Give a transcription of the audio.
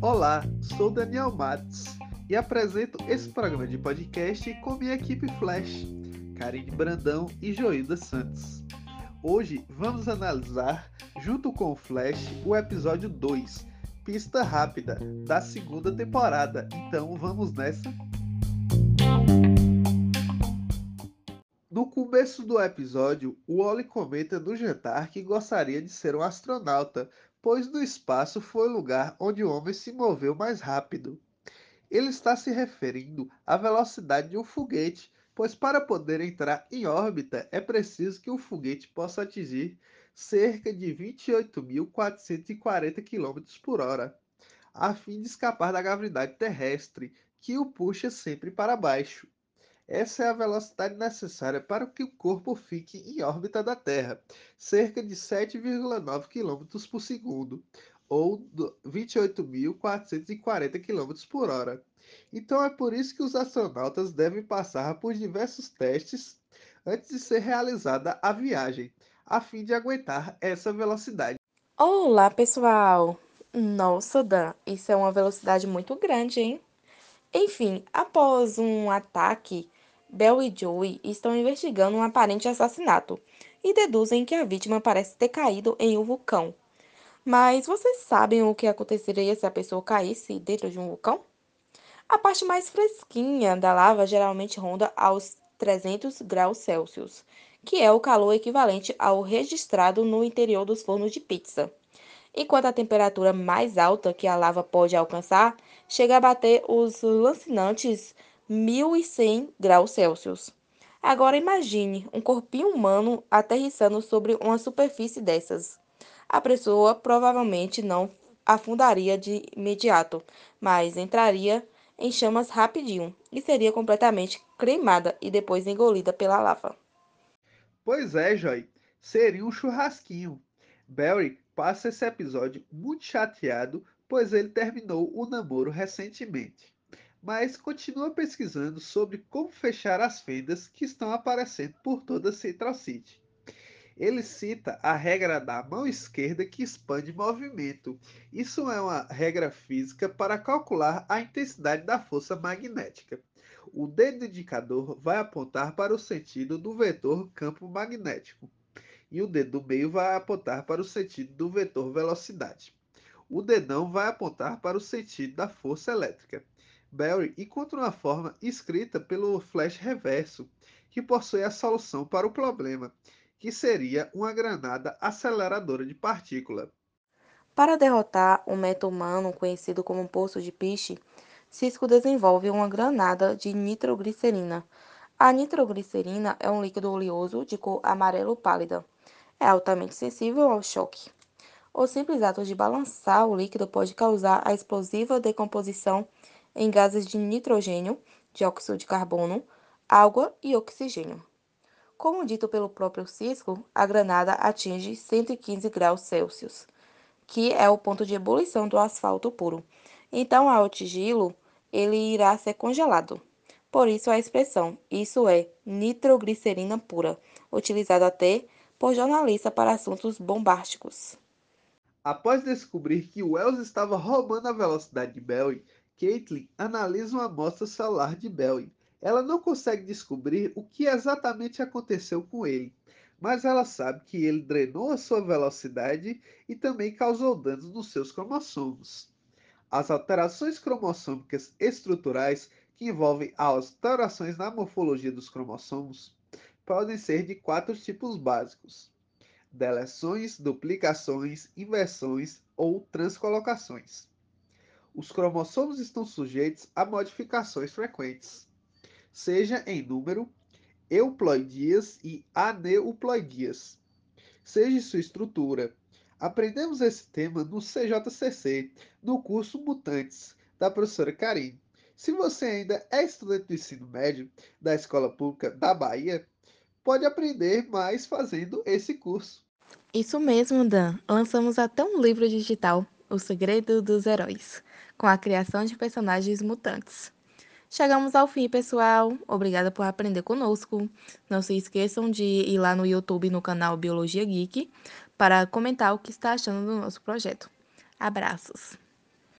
Olá, sou Daniel Matos e apresento esse programa de podcast com minha equipe Flash, Karine Brandão e Joilda Santos. Hoje vamos analisar, junto com o Flash, o episódio 2, Pista Rápida, da segunda temporada. Então vamos nessa? Começo do episódio, o Oli comenta no jantar que gostaria de ser um astronauta, pois no espaço foi o lugar onde o homem se moveu mais rápido. Ele está se referindo à velocidade de um foguete, pois para poder entrar em órbita é preciso que o foguete possa atingir cerca de 28.440 km por hora, a fim de escapar da gravidade terrestre, que o puxa sempre para baixo. Essa é a velocidade necessária para que o corpo fique em órbita da Terra, cerca de 7,9 km por segundo, ou 28.440 km por hora. Então é por isso que os astronautas devem passar por diversos testes antes de ser realizada a viagem, a fim de aguentar essa velocidade. Olá, pessoal! Nossa, Dan, isso é uma velocidade muito grande, hein? Enfim, após um ataque Bell e Joey estão investigando um aparente assassinato e deduzem que a vítima parece ter caído em um vulcão. Mas vocês sabem o que aconteceria se a pessoa caísse dentro de um vulcão? A parte mais fresquinha da lava geralmente ronda aos 300 graus Celsius, que é o calor equivalente ao registrado no interior dos fornos de pizza. Enquanto a temperatura mais alta que a lava pode alcançar chega a bater os lancinantes 1100 graus Celsius. Agora imagine um corpinho humano aterrissando sobre uma superfície dessas. A pessoa provavelmente não afundaria de imediato, mas entraria em chamas rapidinho e seria completamente cremada e depois engolida pela lava. Pois é, Joy, seria um churrasquinho. Barry passa esse episódio muito chateado, pois ele terminou o namoro recentemente mas continua pesquisando sobre como fechar as fendas que estão aparecendo por toda Central City. Ele cita a regra da mão esquerda que expande movimento. Isso é uma regra física para calcular a intensidade da força magnética. O dedo indicador vai apontar para o sentido do vetor campo magnético e o dedo do meio vai apontar para o sentido do vetor velocidade. O dedão vai apontar para o sentido da força elétrica. Barry encontra uma forma escrita pelo flash reverso, que possui a solução para o problema, que seria uma granada aceleradora de partícula. Para derrotar o meta-humano conhecido como Poço de Piche, Cisco desenvolve uma granada de nitroglicerina. A nitroglicerina é um líquido oleoso de cor amarelo pálida. É altamente sensível ao choque. O simples ato de balançar o líquido pode causar a explosiva decomposição em gases de nitrogênio, dióxido de carbono, água e oxigênio. Como dito pelo próprio Cisco, a granada atinge 115 graus Celsius, que é o ponto de ebulição do asfalto puro. Então, ao atingi-lo, ele irá ser congelado. Por isso a expressão, isso é nitroglicerina pura, utilizada até por jornalistas para assuntos bombásticos. Após descobrir que Wells estava roubando a velocidade de Bell Caitlin analisa uma amostra celular de Belly. Ela não consegue descobrir o que exatamente aconteceu com ele, mas ela sabe que ele drenou a sua velocidade e também causou danos nos seus cromossomos. As alterações cromossômicas estruturais, que envolvem alterações na morfologia dos cromossomos, podem ser de quatro tipos básicos: deleções, duplicações, inversões ou transcolocações os cromossomos estão sujeitos a modificações frequentes, seja em número, euploidias e aneuploidias, seja em sua estrutura. Aprendemos esse tema no CJCC, no curso Mutantes, da professora Karine. Se você ainda é estudante do ensino médio da Escola Pública da Bahia, pode aprender mais fazendo esse curso. Isso mesmo, Dan. Lançamos até um livro digital, O Segredo dos Heróis com a criação de personagens mutantes. Chegamos ao fim, pessoal. Obrigada por aprender conosco. Não se esqueçam de ir lá no YouTube no canal Biologia Geek para comentar o que está achando do nosso projeto. Abraços!